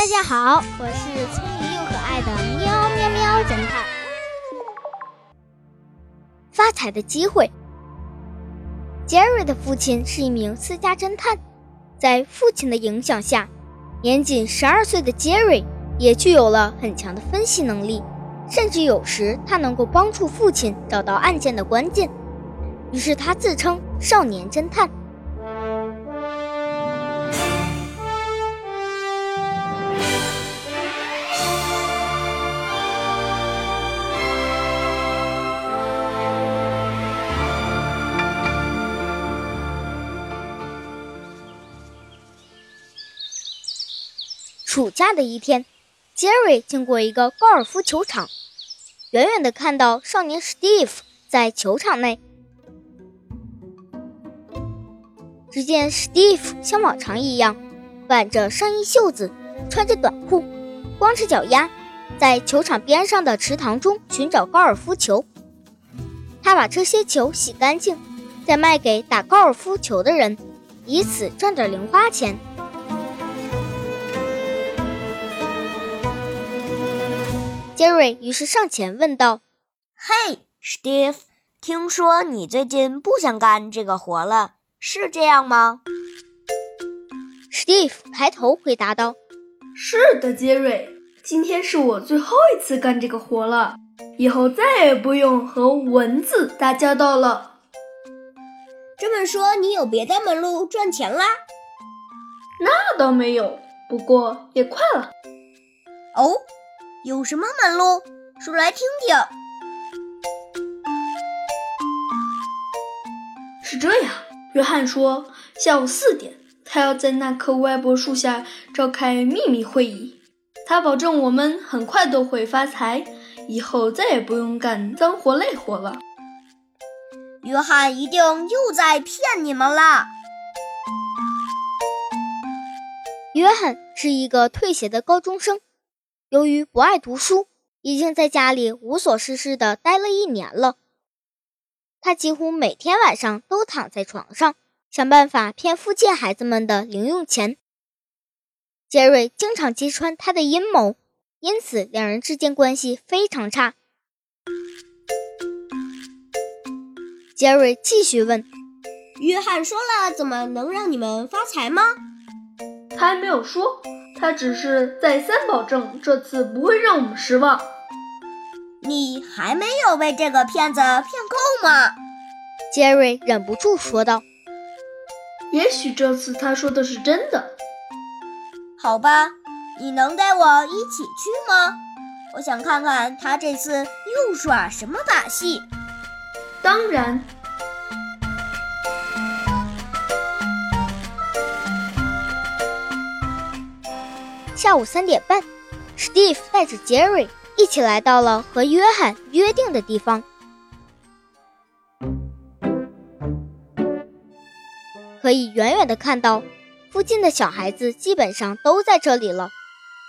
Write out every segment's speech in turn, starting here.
大家好，我是聪明又可爱的喵喵喵侦探。发财的机会。杰瑞的父亲是一名私家侦探，在父亲的影响下，年仅十二岁的杰瑞也具有了很强的分析能力，甚至有时他能够帮助父亲找到案件的关键。于是他自称少年侦探。假的一天，杰瑞经过一个高尔夫球场，远远的看到少年史蒂夫在球场内。只见史蒂夫像往常一样，挽着上衣袖子，穿着短裤，光着脚丫，在球场边上的池塘中寻找高尔夫球。他把这些球洗干净，再卖给打高尔夫球的人，以此赚点零花钱。杰瑞于是上前问道：“嘿，史蒂夫，听说你最近不想干这个活了，是这样吗？”史蒂夫抬头回答道：“是的，杰瑞，今天是我最后一次干这个活了，以后再也不用和蚊子打交道了。”这么说，你有别的门路赚钱啦？那倒没有，不过也快了。哦。有什么门路？说来听听。是这样，约翰说，下午四点，他要在那棵歪脖树下召开秘密会议。他保证我们很快都会发财，以后再也不用干脏活累活了。约翰一定又在骗你们啦！约翰是一个退学的高中生。由于不爱读书，已经在家里无所事事的待了一年了。他几乎每天晚上都躺在床上，想办法骗附近孩子们的零用钱。杰瑞经常揭穿他的阴谋，因此两人之间关系非常差。杰瑞继续问：“约翰说了，怎么能让你们发财吗？”他还没有说。他只是再三保证，这次不会让我们失望。你还没有被这个骗子骗够吗？杰瑞忍不住说道。也许这次他说的是真的。好吧，你能带我一起去吗？我想看看他这次又耍什么把戏。当然。下午三点半，史蒂夫带着杰瑞一起来到了和约翰约定的地方。可以远远的看到，附近的小孩子基本上都在这里了。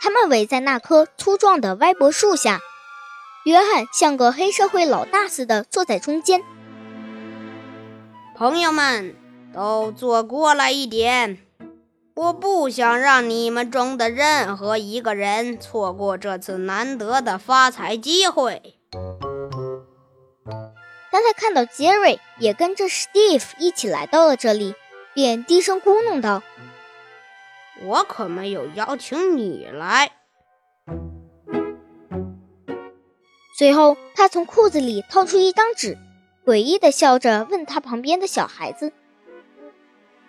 他们围在那棵粗壮的歪脖树下，约翰像个黑社会老大似的坐在中间。朋友们，都坐过来一点。我不想让你们中的任何一个人错过这次难得的发财机会。当他看到杰瑞也跟着史蒂夫一起来到了这里，便低声咕哝道：“我可没有邀请你来。”随后，他从裤子里掏出一张纸，诡异的笑着问他旁边的小孩子。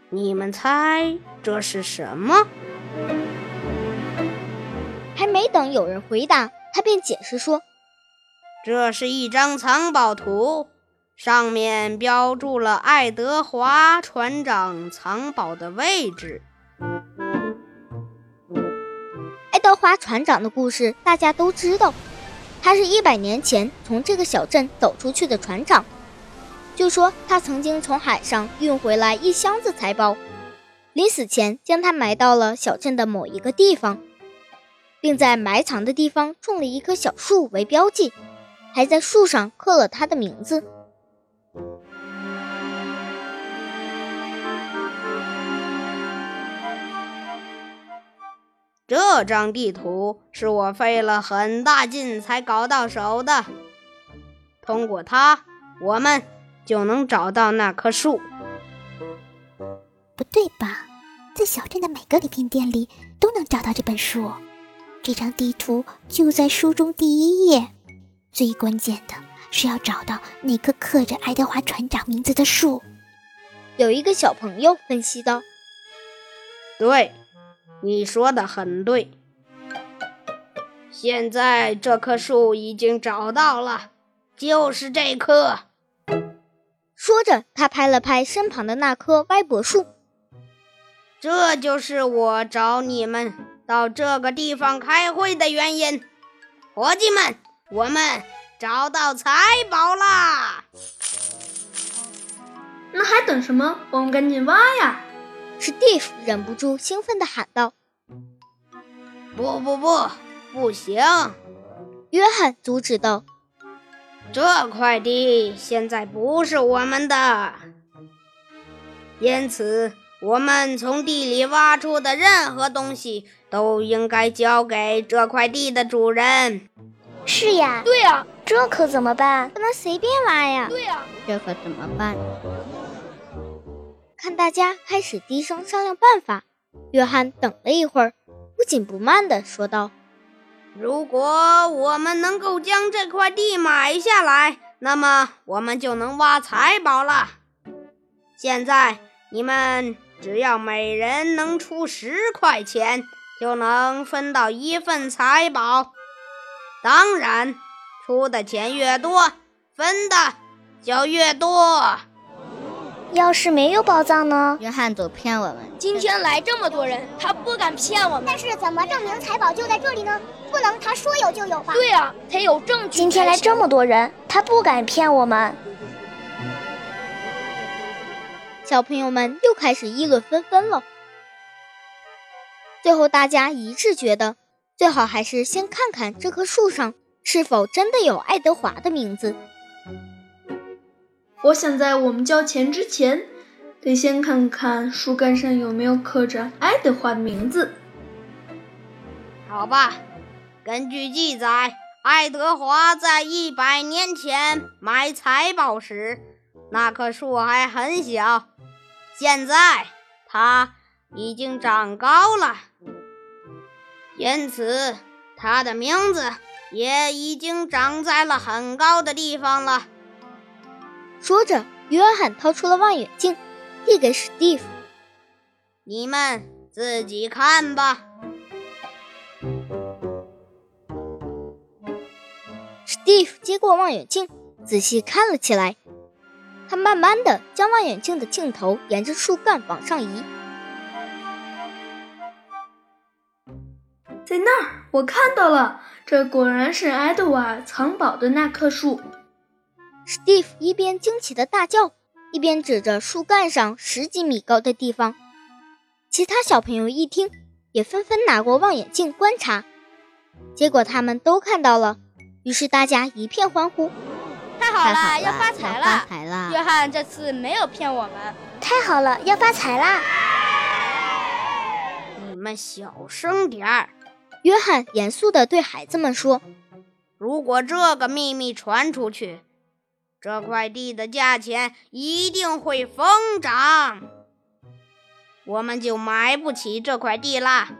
你们猜这是什么？还没等有人回答，他便解释说：“这是一张藏宝图，上面标注了爱德华船长藏宝的位置。”爱德华船长的故事大家都知道，他是一百年前从这个小镇走出去的船长。就说他曾经从海上运回来一箱子财宝，临死前将它埋到了小镇的某一个地方，并在埋藏的地方种了一棵小树为标记，还在树上刻了他的名字。这张地图是我费了很大劲才搞到手的。通过它，我们就能找到那棵树。不对吧？在小镇的每个礼品店里都能找到这本书。这张地图就在书中第一页。最关键的是要找到那棵刻着爱德华船长名字的树。有一个小朋友分析道：“对，你说的很对。现在这棵树已经找到了，就是这棵。”说着，他拍了拍身旁的那棵歪脖树。这就是我找你们到这个地方开会的原因，伙计们，我们找到财宝啦！那还等什么？我们赶紧挖呀！史蒂夫忍不住兴奋地喊道：“不不不，不行！”约翰阻止道：“这块地现在不是我们的，因此我们从地里挖出的任何东西都应该交给这块地的主人。”是呀，对呀，这可怎么办？不能随便挖呀！对呀，这可怎么办？看大家开始低声商量办法，约翰等了一会儿，不紧不慢地说道：“如果我们能够将这块地买下来，那么我们就能挖财宝了。现在你们只要每人能出十块钱，就能分到一份财宝。”当然，出的钱越多，分的就越多。要是没有宝藏呢？约翰总骗我们。今天来这么多人，他不敢骗我们。但是怎么证明财宝就在这里呢？不能他说有就有吧？对呀，得有证据。今天来这么多人，他不敢骗我们。小朋友们又开始议论纷纷了。最后，大家一致觉得。最好还是先看看这棵树上是否真的有爱德华的名字。我想在我们交钱之前，得先看看树干上有没有刻着爱德华的名字。好吧，根据记载，爱德华在一百年前买财宝时，那棵树还很小，现在它已经长高了。因此，他的名字也已经长在了很高的地方了。说着，约翰掏出了望远镜，递给史蒂夫：“你们自己看吧。”史蒂夫接过望远镜，仔细看了起来。他慢慢的将望远镜的镜头沿着树干往上移。在那儿，我看到了，这果然是爱德华藏宝的那棵树。Steve 一边惊奇的大叫，一边指着树干上十几米高的地方。其他小朋友一听，也纷纷拿过望远镜观察。结果他们都看到了，于是大家一片欢呼：“太好了，要发财了！约翰这次没有骗我们，太好了，要发财啦！”你们小声点儿。约翰严肃地对孩子们说：“如果这个秘密传出去，这块地的价钱一定会疯涨，我们就买不起这块地啦。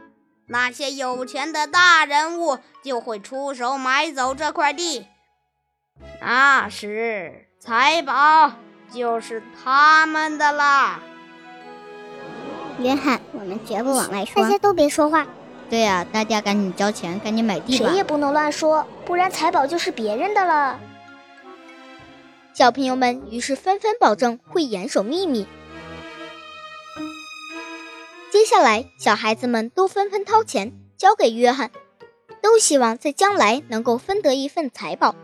那些有钱的大人物就会出手买走这块地，那时财宝就是他们的啦。”约翰，我们绝不往外说。大家都别说话。对呀，大家赶紧交钱，赶紧买地吧！谁也不能乱说，不然财宝就是别人的了。小朋友们于是纷纷保证会严守秘密。接下来，小孩子们都纷纷掏钱交给约翰，都希望在将来能够分得一份财宝。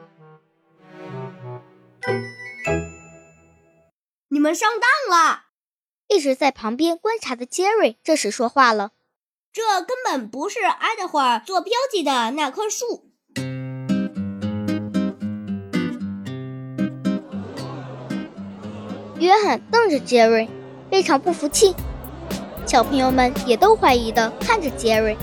你们上当了！一直在旁边观察的杰瑞这时说话了。这根本不是爱德华做标记的那棵树。约翰瞪着杰瑞，非常不服气。小朋友们也都怀疑的看着杰瑞。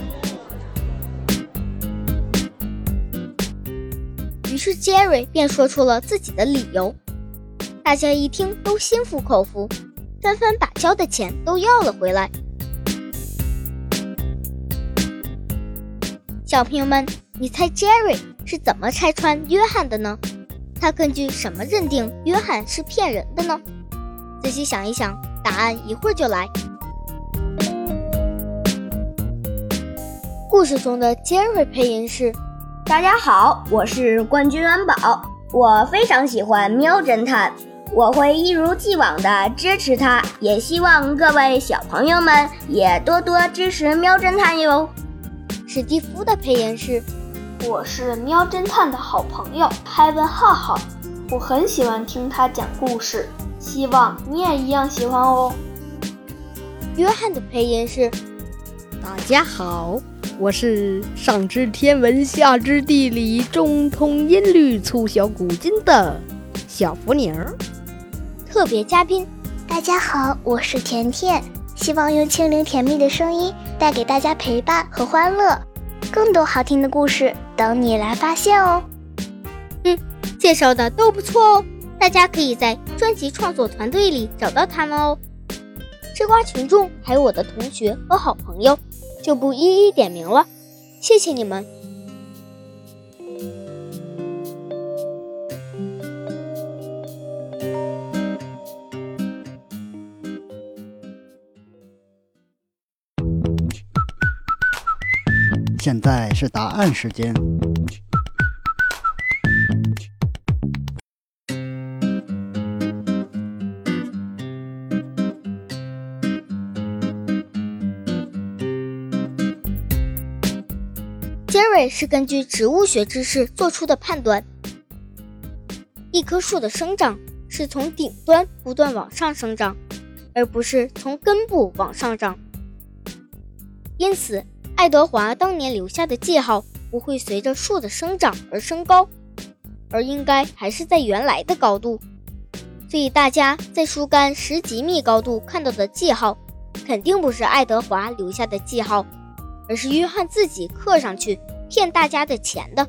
于是杰瑞便说出了自己的理由，大家一听都心服口服，纷纷把交的钱都要了回来。小朋友们，你猜 Jerry 是怎么拆穿约翰的呢？他根据什么认定约翰是骗人的呢？仔细想一想，答案一会儿就来。故事中的杰瑞配音是：大家好，我是冠军元宝，我非常喜欢喵侦探，我会一如既往的支持他，也希望各位小朋友们也多多支持喵侦探哟。史蒂夫的配音是：我是喵侦探的好朋友海文浩浩，我很喜欢听他讲故事，希望你也一样喜欢哦。约翰的配音是：大家好。我是上知天文下知地理中通音律粗晓古今的小福宁儿。特别嘉宾，大家好，我是甜甜，希望用清灵甜蜜的声音带给大家陪伴和欢乐，更多好听的故事等你来发现哦。嗯，介绍的都不错哦，大家可以在专辑创作团队里找到他们哦。吃瓜群众还有我的同学和好朋友。就不一一点名了，谢谢你们。现在是答案时间。杰瑞是根据植物学知识做出的判断：一棵树的生长是从顶端不断往上生长，而不是从根部往上长。因此，爱德华当年留下的记号不会随着树的生长而升高，而应该还是在原来的高度。所以，大家在树干十几米高度看到的记号，肯定不是爱德华留下的记号。而是约翰自己刻上去骗大家的钱的。